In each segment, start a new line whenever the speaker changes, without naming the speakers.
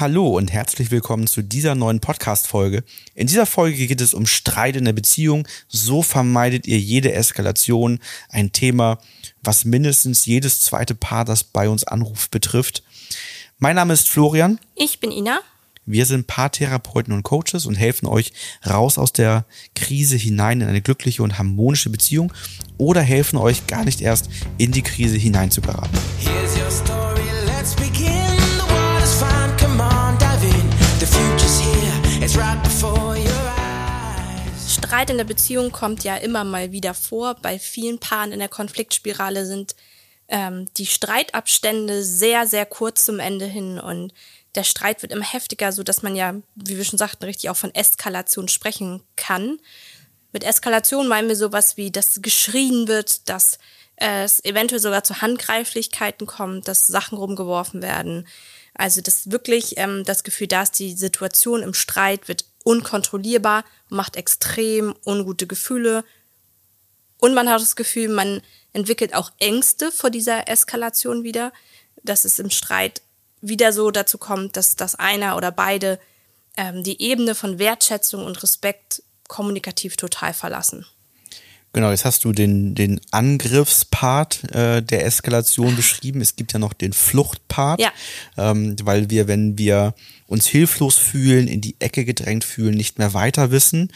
Hallo und herzlich willkommen zu dieser neuen Podcast-Folge. In dieser Folge geht es um Streit in der Beziehung. So vermeidet ihr jede Eskalation. Ein Thema, was mindestens jedes zweite Paar, das bei uns anruft, betrifft. Mein Name ist Florian.
Ich bin Ina.
Wir sind Paartherapeuten und Coaches und helfen euch raus aus der Krise hinein in eine glückliche und harmonische Beziehung oder helfen euch gar nicht erst in die Krise hineinzugeraten. Here's your story,
Streit in der Beziehung kommt ja immer mal wieder vor. Bei vielen Paaren in der Konfliktspirale sind ähm, die Streitabstände sehr, sehr kurz zum Ende hin und der Streit wird immer heftiger, so dass man ja, wie wir schon sagten, richtig auch von Eskalation sprechen kann. Mit Eskalation meinen wir sowas wie, dass geschrien wird, dass es eventuell sogar zu Handgreiflichkeiten kommt, dass Sachen rumgeworfen werden. Also dass wirklich ähm, das Gefühl da ist, die Situation im Streit wird unkontrollierbar, macht extrem ungute Gefühle. Und man hat das Gefühl, man entwickelt auch Ängste vor dieser Eskalation wieder, dass es im Streit wieder so dazu kommt, dass, dass einer oder beide ähm, die Ebene von Wertschätzung und Respekt kommunikativ total verlassen.
Genau, jetzt hast du den, den Angriffspart äh, der Eskalation beschrieben. Es gibt ja noch den Fluchtpart,
ja.
ähm, weil wir, wenn wir uns hilflos fühlen, in die Ecke gedrängt fühlen, nicht mehr weiter wissen,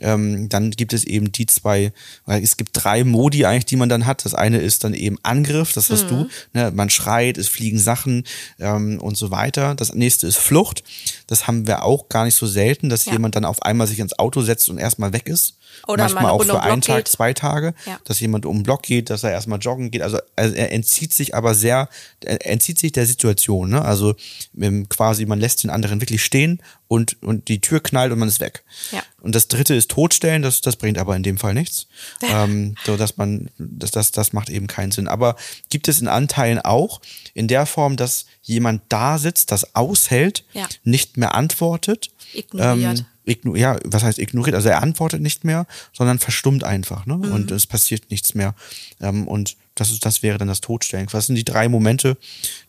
ähm, dann gibt es eben die zwei, weil es gibt drei Modi eigentlich, die man dann hat. Das eine ist dann eben Angriff, das hast mhm. du, ne? man schreit, es fliegen Sachen ähm, und so weiter. Das nächste ist Flucht. Das haben wir auch gar nicht so selten, dass ja. jemand dann auf einmal sich ins Auto setzt und erstmal weg ist.
Oder
manchmal auch für einen Tag,
geht.
zwei Tage,
ja.
dass jemand um den Block geht, dass er erstmal joggen geht. Also, also er entzieht sich aber sehr, er entzieht sich der Situation. Ne? Also ähm, quasi, man lässt den anderen wirklich stehen und, und die Tür knallt und man ist weg.
Ja.
Und das dritte ist totstellen, das, das bringt aber in dem Fall nichts. ähm, so dass man, das, das, das macht eben keinen Sinn. Aber gibt es in Anteilen auch in der Form, dass jemand da sitzt, das aushält,
ja.
nicht mehr antwortet.
Ignoriert.
Ähm, igno ja, was heißt ignoriert? Also er antwortet nicht mehr, sondern verstummt einfach, ne? Mhm. Und es passiert nichts mehr. Ähm, und das ist, das wäre dann das Todstellen. Was sind die drei Momente,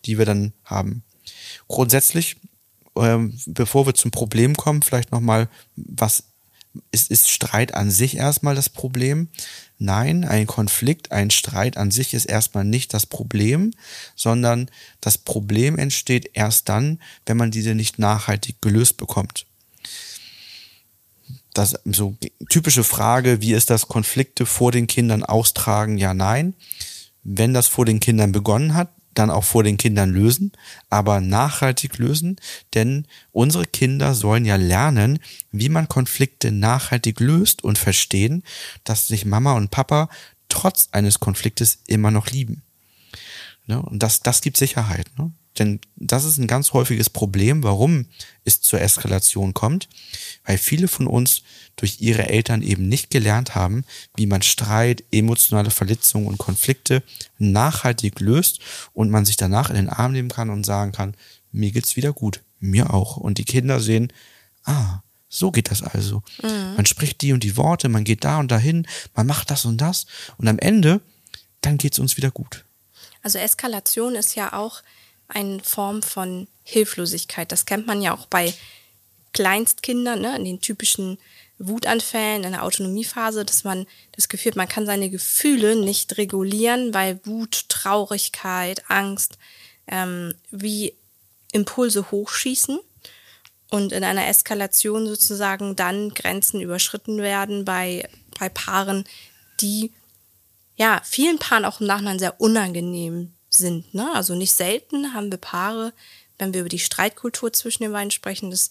die wir dann haben? Grundsätzlich, ähm, bevor wir zum Problem kommen, vielleicht nochmal, was ist, ist Streit an sich erstmal das Problem? Nein, ein Konflikt, ein Streit an sich ist erstmal nicht das Problem, sondern das Problem entsteht erst dann, wenn man diese nicht nachhaltig gelöst bekommt das so typische Frage, wie ist das Konflikte vor den Kindern austragen? Ja, nein. Wenn das vor den Kindern begonnen hat, dann auch vor den Kindern lösen, aber nachhaltig lösen, denn unsere Kinder sollen ja lernen, wie man Konflikte nachhaltig löst und verstehen, dass sich Mama und Papa trotz eines Konfliktes immer noch lieben. Ne? Und das, das gibt Sicherheit. Ne? Denn das ist ein ganz häufiges Problem, warum es zur Eskalation kommt, weil viele von uns durch ihre Eltern eben nicht gelernt haben, wie man Streit, emotionale Verletzungen und Konflikte nachhaltig löst und man sich danach in den Arm nehmen kann und sagen kann, mir geht's wieder gut, mir auch. Und die Kinder sehen, ah, so geht das also. Mhm. Man spricht die und die Worte, man geht da und dahin, man macht das und das und am Ende, dann geht's uns wieder gut.
Also Eskalation ist ja auch eine Form von Hilflosigkeit. Das kennt man ja auch bei Kleinstkindern, ne, in den typischen Wutanfällen, in der Autonomiephase, dass man das Gefühl hat, man kann seine Gefühle nicht regulieren, weil Wut, Traurigkeit, Angst ähm, wie Impulse hochschießen und in einer Eskalation sozusagen dann Grenzen überschritten werden bei, bei Paaren, die ja vielen Paaren auch im Nachhinein sehr unangenehm sind. Ne? Also nicht selten haben wir Paare, wenn wir über die Streitkultur zwischen den beiden sprechen, dass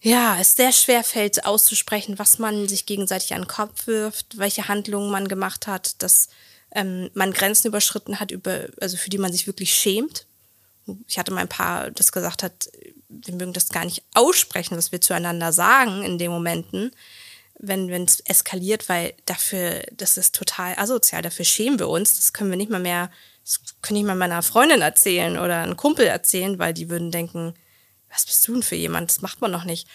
ja, es sehr schwer fällt auszusprechen, was man sich gegenseitig an den Kopf wirft, welche Handlungen man gemacht hat, dass ähm, man Grenzen überschritten hat, über, also für die man sich wirklich schämt. Ich hatte mal ein paar, das gesagt hat, wir mögen das gar nicht aussprechen, was wir zueinander sagen in den Momenten, wenn es eskaliert, weil dafür, das ist total asozial, dafür schämen wir uns, das können wir nicht mal mehr das könnte ich mal meiner Freundin erzählen oder einem Kumpel erzählen, weil die würden denken, was bist du denn für jemand? Das macht man noch nicht.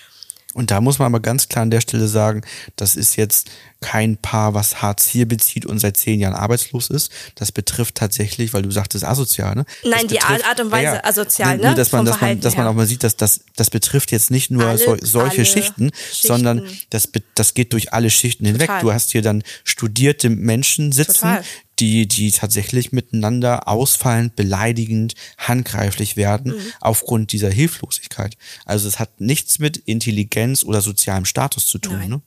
Und da muss man aber ganz klar an der Stelle sagen, das ist jetzt kein Paar, was Hartz IV bezieht und seit zehn Jahren arbeitslos ist. Das betrifft tatsächlich, weil du sagtest asozial, ne?
Nein,
das
die
betrifft,
Art und Weise
ja,
asozial,
ne? Dass man,
Vom
dass man, dass man auch mal sieht, dass das, das betrifft jetzt nicht nur
Alle-
sol solche Schichten,
Schichten.
sondern das, das geht durch alle Schichten hinweg.
Total.
Du hast hier dann studierte Menschen sitzen,
Total.
Die, die tatsächlich miteinander ausfallend, beleidigend, handgreiflich werden
Mhm.
aufgrund dieser Hilflosigkeit. Also es hat nichts mit Intelligenz oder sozialem Status zu tun. Ne?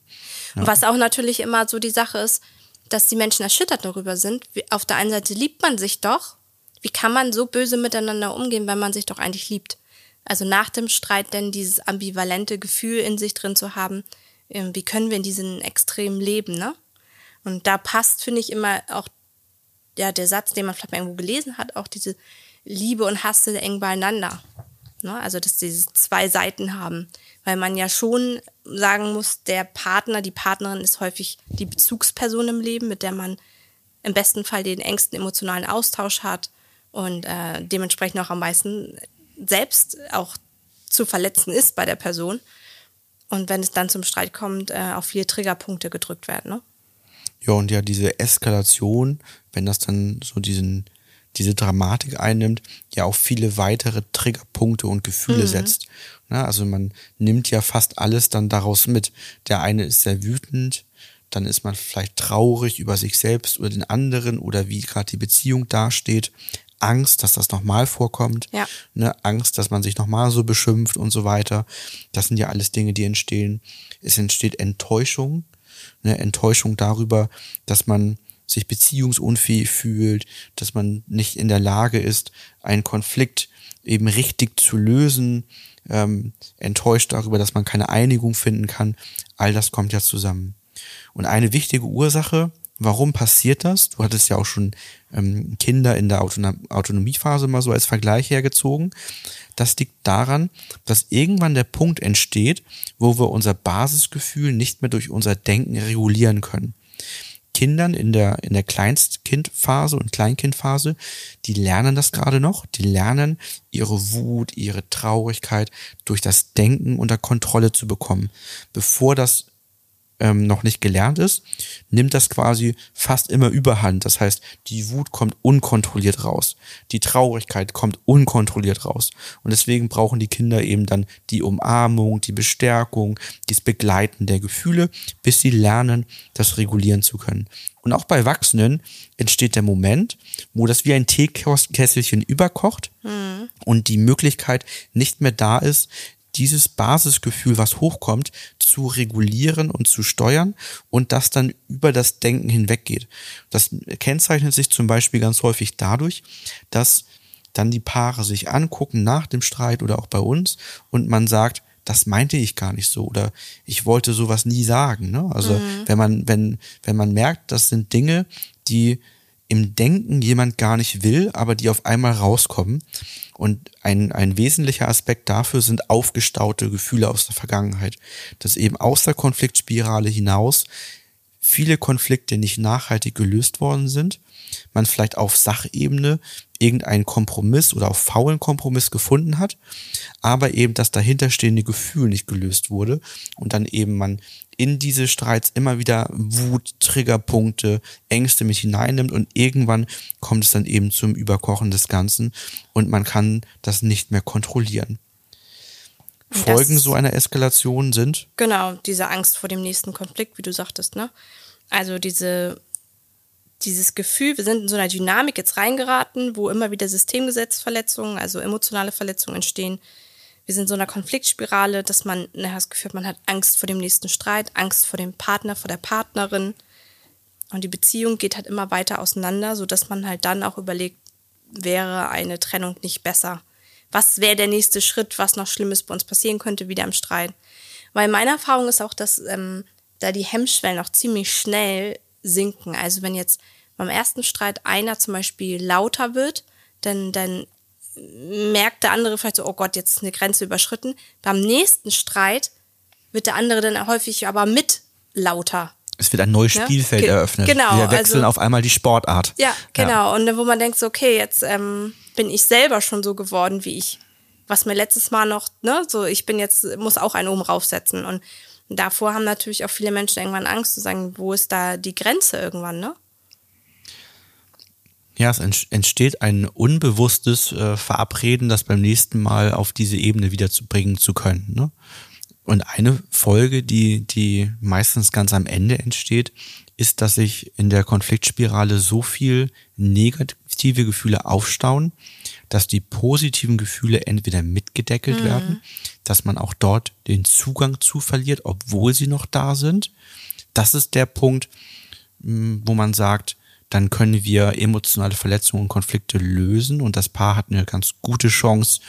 Und was auch natürlich immer so die Sache ist, dass die Menschen erschüttert darüber sind. Auf der einen Seite liebt man sich doch. Wie kann man so böse miteinander umgehen, wenn man sich doch eigentlich liebt? Also nach dem Streit denn dieses ambivalente Gefühl in sich drin zu haben, ähm, wie können wir in diesen Extremen leben, ne? Und da passt, finde ich, immer auch ja, der Satz, den man vielleicht mal irgendwo gelesen hat, auch diese Liebe und Hass sind eng beieinander. Ne? Also, dass diese zwei Seiten haben. Weil man ja schon sagen muss, der Partner, die Partnerin ist häufig die Bezugsperson im Leben, mit der man im besten Fall den engsten emotionalen Austausch hat und äh, dementsprechend auch am meisten selbst auch zu verletzen ist bei der Person. Und wenn es dann zum Streit kommt, äh, auf viele Triggerpunkte gedrückt werden. Ne?
Ja, und ja, diese Eskalation, wenn das dann so diesen, diese Dramatik einnimmt, ja auch viele weitere Triggerpunkte und Gefühle setzt. Na, also man nimmt ja fast alles dann daraus mit. Der eine ist sehr wütend, dann ist man vielleicht traurig über sich selbst oder den anderen oder wie gerade die Beziehung dasteht. Angst, dass das nochmal vorkommt.
Ja.
Ne, Angst, dass man sich nochmal so beschimpft und so weiter. Das sind ja alles Dinge, die entstehen. Es entsteht Enttäuschung. Ne, Enttäuschung darüber, dass man sich beziehungsunfähig fühlt, dass man nicht in der Lage ist, einen Konflikt eben richtig zu lösen, ähm, enttäuscht darüber, dass man keine Einigung finden kann. All das kommt ja zusammen. Und eine wichtige Ursache, warum passiert das? Du hattest ja auch schon ähm, Kinder in der Autonom Autonomiephase mal so als Vergleich hergezogen. Das liegt daran, dass irgendwann der Punkt entsteht, wo wir unser Basisgefühl nicht mehr durch unser Denken regulieren können. Kindern in der, in der Kleinstkindphase und Kleinkindphase, die lernen das gerade noch. Die lernen ihre Wut, ihre Traurigkeit durch das Denken unter Kontrolle zu bekommen. Bevor das ähm, noch nicht gelernt ist, nimmt das quasi fast immer überhand. Das heißt, die Wut kommt unkontrolliert raus. Die Traurigkeit kommt unkontrolliert raus. Und deswegen brauchen die Kinder eben dann die Umarmung, die Bestärkung, das Begleiten der Gefühle, bis sie lernen, das regulieren zu können. Und auch bei Erwachsenen entsteht der Moment, wo das wie ein Teekesselchen überkocht und die Möglichkeit nicht mehr da ist, dieses Basisgefühl, was hochkommt, zu regulieren und zu steuern und das dann über das Denken hinweggeht. Das kennzeichnet sich zum Beispiel ganz häufig dadurch, dass dann die Paare sich angucken nach dem Streit oder auch bei uns und man sagt, das meinte ich gar nicht so oder ich wollte sowas nie sagen. Ne? Also wenn man, wenn, wenn man merkt, das sind Dinge, die im Denken jemand gar nicht will, aber die auf einmal rauskommen. Und ein, ein wesentlicher Aspekt dafür sind aufgestaute Gefühle aus der Vergangenheit. Dass eben aus der Konfliktspirale hinaus viele Konflikte nicht nachhaltig gelöst worden sind. Man vielleicht auf Sachebene irgendeinen Kompromiss oder auf faulen Kompromiss gefunden hat, aber eben das dahinterstehende Gefühl nicht gelöst wurde und dann eben man in diese Streits immer wieder Wut, Triggerpunkte, Ängste mit hineinnimmt und irgendwann kommt es dann eben zum Überkochen des Ganzen und man kann das nicht mehr kontrollieren. Folgen
das-
so einer Eskalation sind,
Genau, diese Angst vor dem nächsten Konflikt, wie du sagtest, ne? Also diese, dieses Gefühl, wir sind in so einer Dynamik jetzt reingeraten, wo immer wieder Systemgesetzverletzungen, also emotionale Verletzungen entstehen. Wir sind in so einer Konfliktspirale, dass man nachher das Gefühl hat, man hat Angst vor dem nächsten Streit, Angst vor dem Partner, vor der Partnerin. Und die Beziehung geht halt immer weiter auseinander, sodass man halt dann auch überlegt, wäre eine Trennung nicht besser? Was wäre der nächste Schritt, was noch Schlimmes bei uns passieren könnte, wieder im Streit? Weil meine Erfahrung ist auch, dass ähm, da die Hemmschwellen auch ziemlich schnell sinken. Also wenn jetzt beim ersten Streit einer zum Beispiel lauter wird, dann, dann merkt der andere vielleicht so, oh Gott, jetzt ist eine Grenze überschritten. Beim nächsten Streit wird der andere dann häufig aber mit lauter.
es wird ein neues
Ja,
Spielfeld
ge-
eröffnet.
genau,
Wir wechseln
also-
auf einmal die Sportart.
Ja, genau. Und dann, wo man denkt so, okay, jetzt ähm, bin ich selber schon so geworden, wie ich was mir letztes Mal noch, ne, so ich bin jetzt, muss auch einen oben raufsetzen. Und davor haben natürlich auch viele Menschen irgendwann Angst zu sagen, wo ist da die Grenze irgendwann, ne?
Ja, es entsteht ein unbewusstes äh, Verabreden, das beim nächsten Mal auf diese Ebene wieder zu bringen zu können. Ne? Und eine Folge, die, die meistens ganz am Ende entsteht, ist, dass sich in der Konfliktspirale so viel negative Gefühle aufstauen, dass die positiven Gefühle entweder mitgedeckelt mhm. werden, dass man auch dort den Zugang zu verliert, obwohl sie noch da sind. Das ist der Punkt, wo man sagt, dann können wir emotionale Verletzungen und Konflikte lösen und das Paar hat eine ganz gute Chance,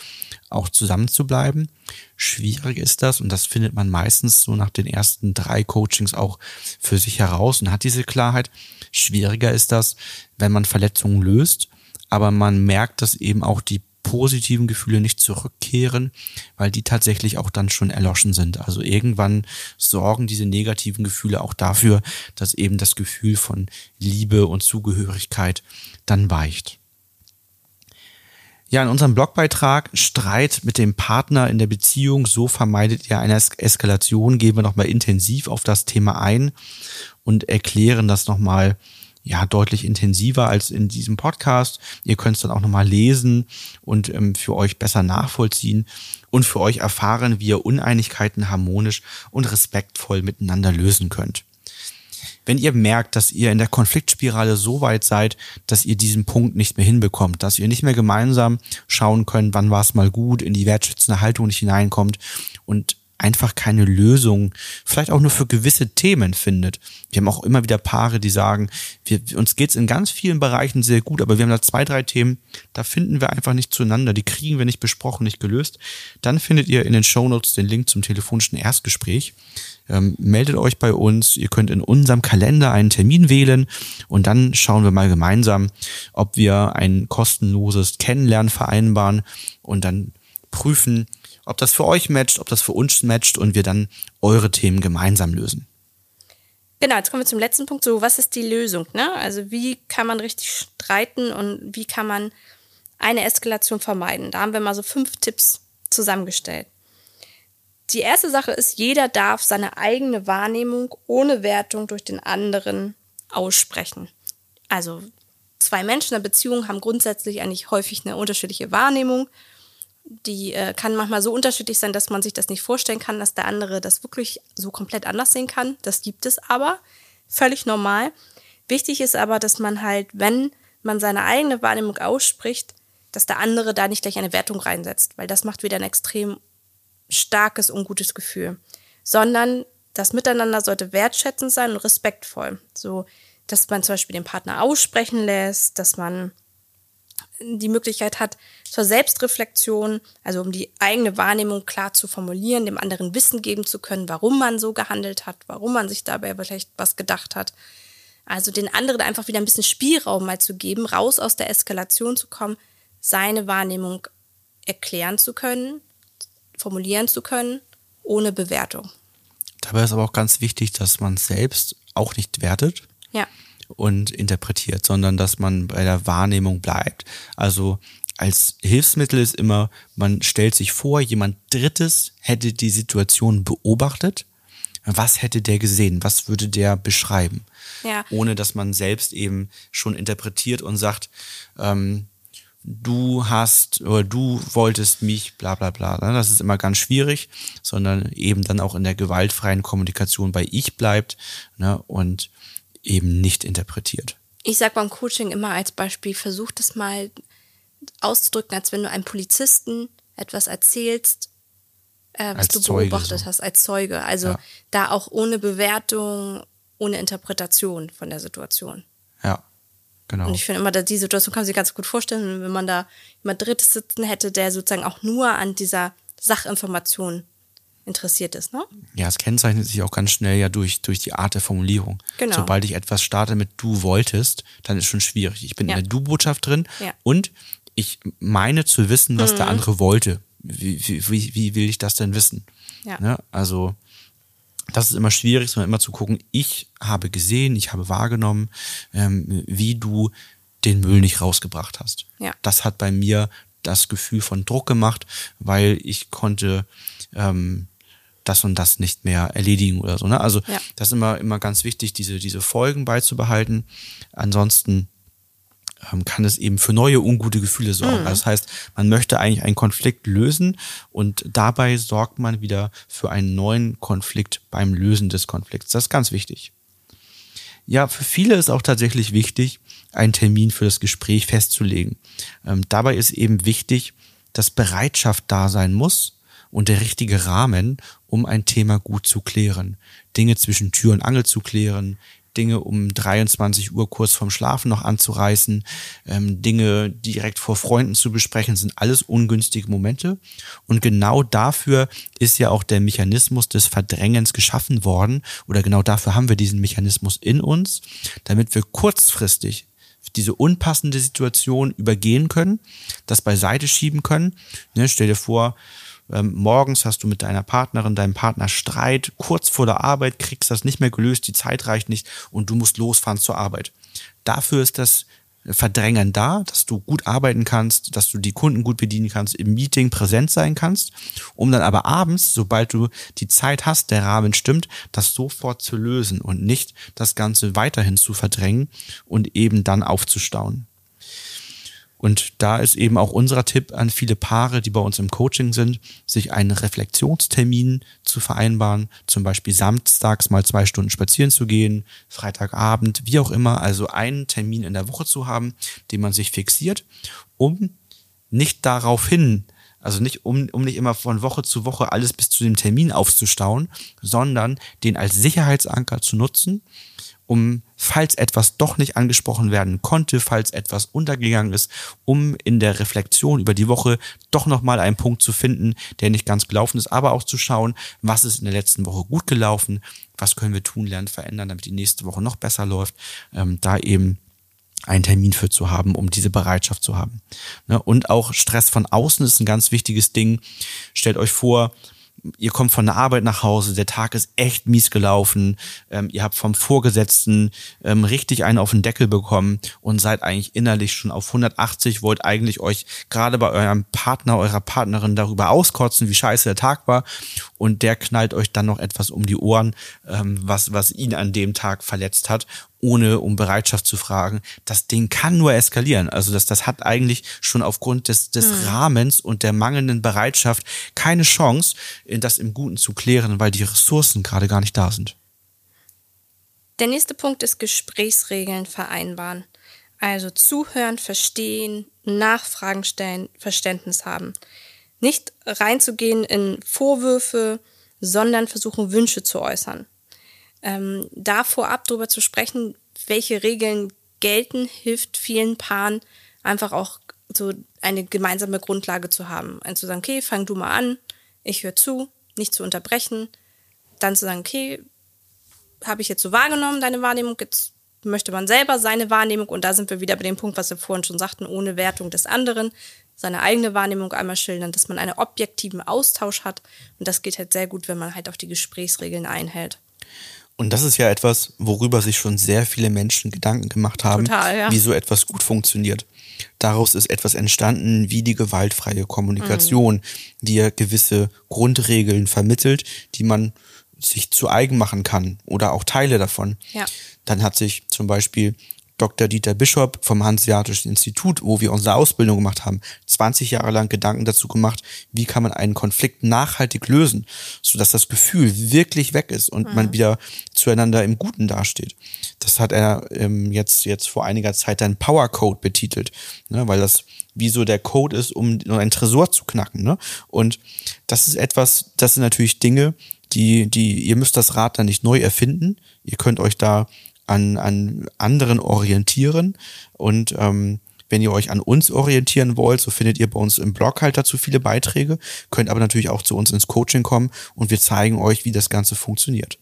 auch zusammen zu bleiben. Schwierig ist das und das findet man meistens so nach den ersten drei Coachings auch für sich heraus und hat diese Klarheit. Schwieriger ist das, wenn man Verletzungen löst, aber man merkt, dass eben auch die positiven Gefühle nicht zurückkehren, weil die tatsächlich auch dann schon erloschen sind. Also irgendwann sorgen diese negativen Gefühle auch dafür, dass eben das Gefühl von Liebe und Zugehörigkeit dann weicht. Ja, in unserem Blogbeitrag Streit mit dem Partner in der Beziehung, so vermeidet ihr eine Eskalation, gehen wir nochmal intensiv auf das Thema ein und erklären das nochmal ja deutlich intensiver als in diesem Podcast. Ihr könnt es dann auch nochmal lesen und ähm, für euch besser nachvollziehen und für euch erfahren, wie ihr Uneinigkeiten harmonisch und respektvoll miteinander lösen könnt. Wenn ihr merkt, dass ihr in der Konfliktspirale so weit seid, dass ihr diesen Punkt nicht mehr hinbekommt, dass ihr nicht mehr gemeinsam schauen könnt, wann war es mal gut, in die wertschätzende Haltung nicht hineinkommt und einfach keine Lösung, vielleicht auch nur für gewisse Themen findet. Wir haben auch immer wieder Paare, die sagen, wir, uns geht's in ganz vielen Bereichen sehr gut, aber wir haben da zwei, drei Themen, da finden wir einfach nicht zueinander, die kriegen wir nicht besprochen, nicht gelöst. Dann findet ihr in den Shownotes den Link zum telefonischen Erstgespräch. Ähm, meldet euch bei uns, ihr könnt in unserem Kalender einen Termin wählen und dann schauen wir mal gemeinsam, ob wir ein kostenloses Kennenlernen vereinbaren und dann prüfen, ob das für euch matcht, ob das für uns matcht und wir dann eure Themen gemeinsam lösen.
Genau, jetzt kommen wir zum letzten Punkt. So, was ist die Lösung? Ne? Also, wie kann man richtig streiten und wie kann man eine Eskalation vermeiden? Da haben wir mal so fünf Tipps zusammengestellt. Die erste Sache ist, jeder darf seine eigene Wahrnehmung ohne Wertung durch den anderen aussprechen. Also, zwei Menschen in einer Beziehung haben grundsätzlich eigentlich häufig eine unterschiedliche Wahrnehmung die äh, kann manchmal so unterschiedlich sein, dass man sich das nicht vorstellen kann, dass der andere das wirklich so komplett anders sehen kann. Das gibt es aber. Völlig normal. Wichtig ist aber, dass man halt, wenn man seine eigene Wahrnehmung ausspricht, dass der andere da nicht gleich eine Wertung reinsetzt, weil das macht wieder ein extrem starkes, ungutes Gefühl. Sondern das Miteinander sollte wertschätzend sein und respektvoll. So, dass man zum Beispiel den Partner aussprechen lässt, dass man die Möglichkeit hat zur Selbstreflexion, also um die eigene Wahrnehmung klar zu formulieren, dem anderen Wissen geben zu können, warum man so gehandelt hat, warum man sich dabei vielleicht was gedacht hat. Also den anderen einfach wieder ein bisschen Spielraum mal zu geben, raus aus der Eskalation zu kommen, seine Wahrnehmung erklären zu können, formulieren zu können, ohne Bewertung.
Dabei ist aber auch ganz wichtig, dass man selbst auch nicht wertet.
Ja
und interpretiert, sondern dass man bei der Wahrnehmung bleibt. Also als Hilfsmittel ist immer, man stellt sich vor, jemand Drittes hätte die Situation beobachtet. Was hätte der gesehen? Was würde der beschreiben?
Ja.
Ohne dass man selbst eben schon interpretiert und sagt, ähm, du hast oder du wolltest mich, bla bla bla. Ne? Das ist immer ganz schwierig, sondern eben dann auch in der gewaltfreien Kommunikation bei ich bleibt ne? und eben nicht interpretiert.
Ich sage beim Coaching immer als Beispiel, versuch das mal auszudrücken, als wenn du einem Polizisten etwas erzählst, äh, was als du Zeuge beobachtet so. hast als Zeuge. Also ja. da auch ohne Bewertung, ohne Interpretation von der Situation.
Ja, genau.
Und ich finde immer, dass die Situation kann man sich ganz gut vorstellen, wenn man da jemand Drittes sitzen hätte, der sozusagen auch nur an dieser Sachinformation interessiert ist, ne?
Ja, es kennzeichnet sich auch ganz schnell ja durch, durch die Art der Formulierung.
Genau.
Sobald ich etwas starte mit du wolltest, dann ist schon schwierig. Ich bin ja. in der Du-Botschaft drin
ja.
und ich meine zu wissen, was mhm. der andere wollte. Wie, wie, wie will ich das denn wissen?
Ja.
Ne? Also, das ist immer schwierig, sondern immer zu gucken, ich habe gesehen, ich habe wahrgenommen, ähm, wie du den Müll nicht rausgebracht hast.
Ja.
Das hat bei mir das Gefühl von Druck gemacht, weil ich konnte ähm, das und das nicht mehr erledigen oder so. Ne? Also ja. das ist immer, immer ganz wichtig, diese, diese Folgen beizubehalten. Ansonsten ähm, kann es eben für neue ungute Gefühle sorgen. Mhm. Also das heißt, man möchte eigentlich einen Konflikt lösen und dabei sorgt man wieder für einen neuen Konflikt beim Lösen des Konflikts. Das ist ganz wichtig. Ja, für viele ist auch tatsächlich wichtig, einen Termin für das Gespräch festzulegen. Ähm, dabei ist eben wichtig, dass Bereitschaft da sein muss und der richtige Rahmen, um ein Thema gut zu klären. Dinge zwischen Tür und Angel zu klären, Dinge um 23 Uhr kurz vorm Schlafen noch anzureißen, ähm, Dinge direkt vor Freunden zu besprechen, sind alles ungünstige Momente. Und genau dafür ist ja auch der Mechanismus des Verdrängens geschaffen worden. Oder genau dafür haben wir diesen Mechanismus in uns, damit wir kurzfristig diese unpassende Situation übergehen können, das beiseite schieben können. Ne, stell dir vor, ähm, morgens hast du mit deiner Partnerin, deinem Partner Streit, kurz vor der Arbeit kriegst das nicht mehr gelöst, die Zeit reicht nicht und du musst losfahren zur Arbeit. Dafür ist das Verdrängen da, dass du gut arbeiten kannst, dass du die Kunden gut bedienen kannst, im Meeting präsent sein kannst, um dann aber abends, sobald du die Zeit hast, der Rahmen stimmt, das sofort zu lösen und nicht das Ganze weiterhin zu verdrängen und eben dann aufzustauen. Und da ist eben auch unser Tipp an viele Paare, die bei uns im Coaching sind, sich einen Reflexionstermin zu vereinbaren, zum Beispiel samstags mal zwei Stunden spazieren zu gehen, Freitagabend, wie auch immer, also einen Termin in der Woche zu haben, den man sich fixiert, um nicht darauf hin, also nicht, um, um nicht immer von Woche zu Woche alles bis zu dem Termin aufzustauen, sondern den als Sicherheitsanker zu nutzen um, falls etwas doch nicht angesprochen werden konnte, falls etwas untergegangen ist, um in der Reflexion über die Woche doch nochmal einen Punkt zu finden, der nicht ganz gelaufen ist, aber auch zu schauen, was ist in der letzten Woche gut gelaufen, was können wir tun, lernen, verändern, damit die nächste Woche noch besser läuft, ähm, da eben einen Termin für zu haben, um diese Bereitschaft zu haben. Ne, und auch Stress von außen ist ein ganz wichtiges Ding. Stellt euch vor, ihr kommt von der Arbeit nach Hause, der Tag ist echt mies gelaufen, ähm, ihr habt vom Vorgesetzten ähm, richtig einen auf den Deckel bekommen und seid eigentlich innerlich schon auf 180, wollt eigentlich euch gerade bei eurem Partner, eurer Partnerin darüber auskotzen, wie scheiße der Tag war und der knallt euch dann noch etwas um die Ohren, ähm, was, was ihn an dem Tag verletzt hat ohne um Bereitschaft zu fragen. Das Ding kann nur eskalieren. Also das, das hat eigentlich schon aufgrund des, des hm. Rahmens und der mangelnden Bereitschaft keine Chance, das im Guten zu klären, weil die Ressourcen gerade gar nicht da sind.
Der nächste Punkt ist Gesprächsregeln vereinbaren. Also zuhören, verstehen, Nachfragen stellen, Verständnis haben. Nicht reinzugehen in Vorwürfe, sondern versuchen, Wünsche zu äußern ähm, da vorab darüber zu sprechen, welche Regeln gelten, hilft vielen Paaren einfach auch so eine gemeinsame Grundlage zu haben. Und zu sagen, okay, fang du mal an, ich höre zu, nicht zu unterbrechen. Dann zu sagen, okay, habe ich jetzt so wahrgenommen, deine Wahrnehmung, jetzt möchte man selber seine Wahrnehmung, und da sind wir wieder bei dem Punkt, was wir vorhin schon sagten, ohne Wertung des anderen, seine eigene Wahrnehmung einmal schildern, dass man einen objektiven Austausch hat. Und das geht halt sehr gut, wenn man halt auch die Gesprächsregeln einhält.
Und das ist ja etwas, worüber sich schon sehr viele Menschen Gedanken gemacht haben, Total, ja. wie so etwas gut funktioniert. Daraus ist etwas entstanden wie die gewaltfreie Kommunikation, mhm. die ja gewisse Grundregeln vermittelt, die man sich zu eigen machen kann oder auch Teile davon. Ja. Dann hat sich zum Beispiel Dr. Dieter Bischof vom Hanseatischen Institut, wo wir unsere Ausbildung gemacht haben, 20 Jahre lang Gedanken dazu gemacht, wie kann man einen Konflikt nachhaltig lösen, sodass das Gefühl wirklich weg ist und mhm. man wieder zueinander im Guten dasteht. Das hat er ähm, jetzt, jetzt vor einiger Zeit dann Power Code betitelt, ne, weil das wie so der Code ist, um einen Tresor zu knacken. Ne? Und das ist etwas, das sind natürlich Dinge, die, die, ihr müsst das Rad dann nicht neu erfinden. Ihr könnt euch da an, an anderen orientieren und ähm, wenn ihr euch an uns orientieren wollt, so findet ihr bei uns im Blog halt dazu viele Beiträge, könnt aber natürlich auch zu uns ins Coaching kommen und wir zeigen euch, wie das Ganze funktioniert.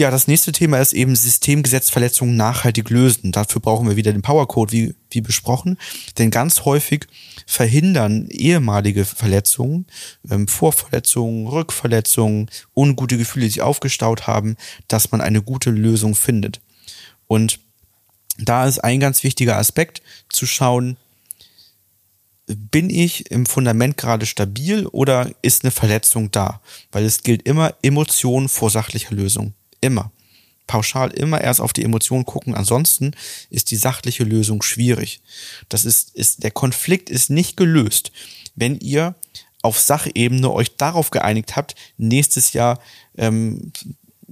Ja, das nächste Thema ist eben Systemgesetzverletzungen nachhaltig lösen. Dafür brauchen wir wieder den Powercode, wie, wie besprochen. Denn ganz häufig verhindern ehemalige Verletzungen, ähm, Vorverletzungen, Rückverletzungen, ungute Gefühle, die sich aufgestaut haben, dass man eine gute Lösung findet. Und da ist ein ganz wichtiger Aspekt zu schauen, bin ich im Fundament gerade stabil oder ist eine Verletzung da? Weil es gilt immer Emotion vor sachlicher Lösung. Immer. Pauschal immer erst auf die Emotion gucken. Ansonsten ist die sachliche Lösung schwierig. Das ist, ist, der Konflikt ist nicht gelöst, wenn ihr auf Sachebene euch darauf geeinigt habt, nächstes Jahr ähm,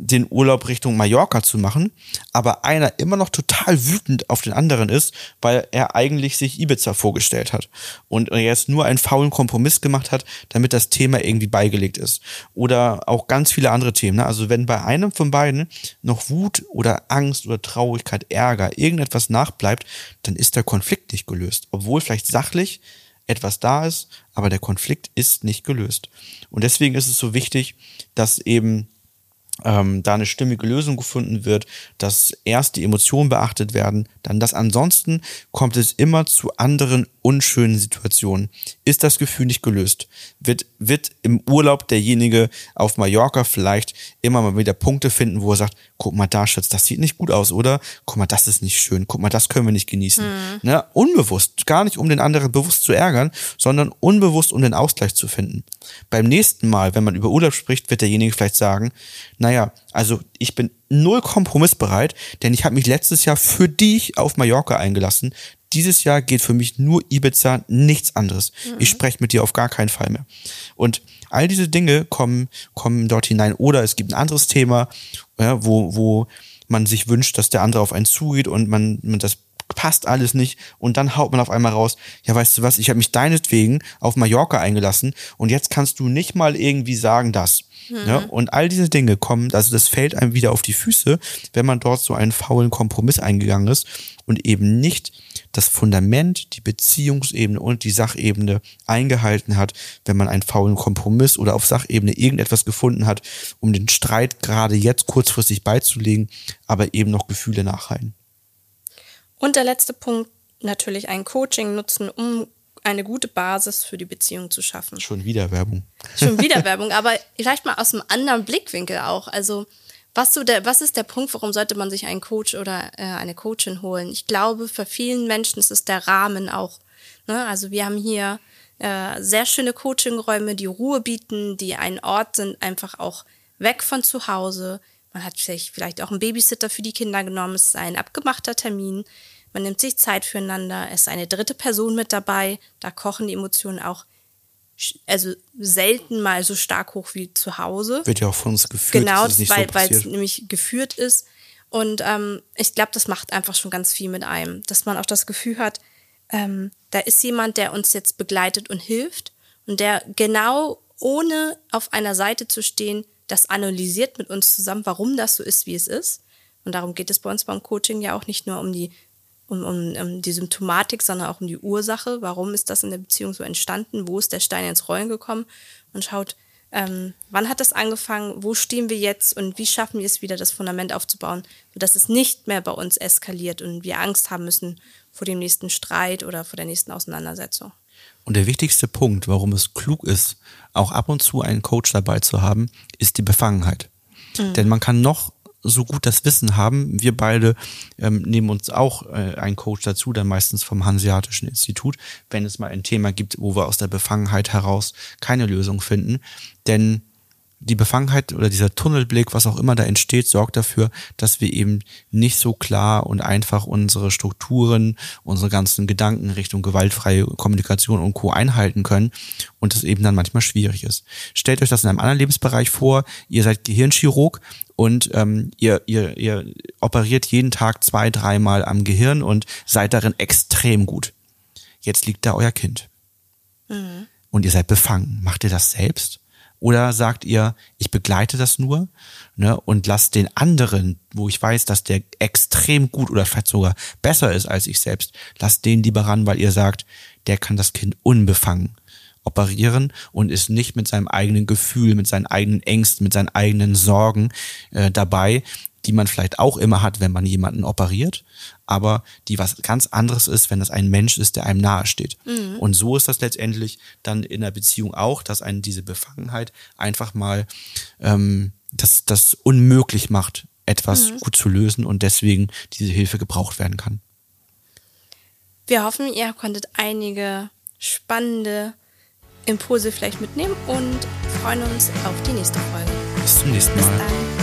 den Urlaub Richtung Mallorca zu machen, aber einer immer noch total wütend auf den anderen ist, weil er eigentlich sich Ibiza vorgestellt hat und jetzt nur einen faulen Kompromiss gemacht hat, damit das Thema irgendwie beigelegt ist. Oder auch ganz viele andere Themen. Ne? Also wenn bei einem von beiden noch Wut oder Angst oder Traurigkeit, Ärger, irgendetwas nachbleibt, dann ist der Konflikt nicht gelöst. Obwohl vielleicht sachlich etwas da ist, aber der Konflikt ist nicht gelöst. Und deswegen ist es so wichtig, dass eben ähm, da eine stimmige Lösung gefunden wird, dass erst die Emotionen beachtet werden, dann das. Ansonsten kommt es immer zu anderen unschönen Situationen. Ist das Gefühl nicht gelöst, wird, wird im Urlaub derjenige auf Mallorca vielleicht immer mal wieder Punkte finden, wo er sagt, guck mal da, Schatz, das sieht nicht gut aus, oder? Guck mal, das ist nicht schön, guck mal, das können wir nicht genießen. Mhm. Ne? Unbewusst, gar nicht um den anderen bewusst zu ärgern, sondern unbewusst, um den Ausgleich zu finden. Beim nächsten Mal, wenn man über Urlaub spricht, wird derjenige vielleicht sagen, naja, also ich bin null kompromissbereit, denn ich habe mich letztes Jahr für dich auf Mallorca eingelassen. Dieses Jahr geht für mich nur Ibiza, nichts anderes. Mhm. Ich spreche mit dir auf gar keinen Fall mehr. Und all diese Dinge kommen, kommen dort hinein. Oder es gibt ein anderes Thema, ja, wo, wo man sich wünscht, dass der andere auf einen zugeht und man, man das passt alles nicht und dann haut man auf einmal raus, ja weißt du was, ich habe mich deinetwegen auf Mallorca eingelassen und jetzt kannst du nicht mal irgendwie sagen das. Mhm. Ja, und all diese Dinge kommen, also das fällt einem wieder auf die Füße, wenn man dort so einen faulen Kompromiss eingegangen ist und eben nicht das Fundament, die Beziehungsebene und die Sachebene eingehalten hat, wenn man einen faulen Kompromiss oder auf Sachebene irgendetwas gefunden hat, um den Streit gerade jetzt kurzfristig beizulegen, aber eben noch Gefühle nachhalten.
Und der letzte Punkt, natürlich ein Coaching nutzen, um eine gute Basis für die Beziehung zu schaffen.
Schon wieder Werbung.
Schon wieder Werbung, aber vielleicht mal aus einem anderen Blickwinkel auch. Also was, so der, was ist der Punkt, warum sollte man sich einen Coach oder äh, eine Coachin holen? Ich glaube, für vielen Menschen ist es der Rahmen auch. Ne? Also wir haben hier äh, sehr schöne Coachingräume, die Ruhe bieten, die ein Ort sind, einfach auch weg von zu Hause. Man hat vielleicht, vielleicht auch einen Babysitter für die Kinder genommen, es ist ein abgemachter Termin. Man nimmt sich Zeit füreinander, es ist eine dritte Person mit dabei, da kochen die Emotionen auch also selten mal so stark hoch wie zu Hause.
Wird ja auch von uns geführt.
Genau, weil so es nämlich geführt ist. Und ähm, ich glaube, das macht einfach schon ganz viel mit einem, dass man auch das Gefühl hat, ähm, da ist jemand, der uns jetzt begleitet und hilft und der genau ohne auf einer Seite zu stehen, das analysiert mit uns zusammen, warum das so ist, wie es ist. Und darum geht es bei uns beim Coaching ja auch nicht nur um die um, um, um die Symptomatik, sondern auch um die Ursache. Warum ist das in der Beziehung so entstanden? Wo ist der Stein ins Rollen gekommen? Und schaut, ähm, wann hat das angefangen? Wo stehen wir jetzt? Und wie schaffen wir es wieder, das Fundament aufzubauen, sodass es nicht mehr bei uns eskaliert und wir Angst haben müssen vor dem nächsten Streit oder vor der nächsten Auseinandersetzung.
Und der wichtigste Punkt, warum es klug ist, auch ab und zu einen Coach dabei zu haben, ist die Befangenheit. Mhm. Denn man kann noch so gut das Wissen haben. Wir beide ähm, nehmen uns auch äh, einen Coach dazu, dann meistens vom Hanseatischen Institut, wenn es mal ein Thema gibt, wo wir aus der Befangenheit heraus keine Lösung finden. Denn die Befangenheit oder dieser Tunnelblick, was auch immer da entsteht, sorgt dafür, dass wir eben nicht so klar und einfach unsere Strukturen, unsere ganzen Gedanken Richtung gewaltfreie Kommunikation und Co. einhalten können und es eben dann manchmal schwierig ist. Stellt euch das in einem anderen Lebensbereich vor, ihr seid Gehirnchirurg und ähm, ihr, ihr, ihr operiert jeden Tag zwei, dreimal am Gehirn und seid darin extrem gut. Jetzt liegt da euer Kind. Mhm. Und ihr seid befangen. Macht ihr das selbst? Oder sagt ihr, ich begleite das nur ne, und lass den anderen, wo ich weiß, dass der extrem gut oder vielleicht sogar besser ist als ich selbst, lasst den lieber ran, weil ihr sagt, der kann das Kind unbefangen operieren und ist nicht mit seinem eigenen Gefühl, mit seinen eigenen Ängsten, mit seinen eigenen Sorgen äh, dabei, die man vielleicht auch immer hat, wenn man jemanden operiert, aber die was ganz anderes ist, wenn das ein Mensch ist, der einem nahe steht. Mhm. Und so ist das letztendlich dann in der Beziehung auch, dass einen diese Befangenheit einfach mal ähm, das, das unmöglich macht, etwas mhm. gut zu lösen und deswegen diese Hilfe gebraucht werden kann.
Wir hoffen, ihr konntet einige spannende Impulse vielleicht mitnehmen und freuen uns auf die nächste Folge.
Bis zum nächsten
Bis
Mal.
dann.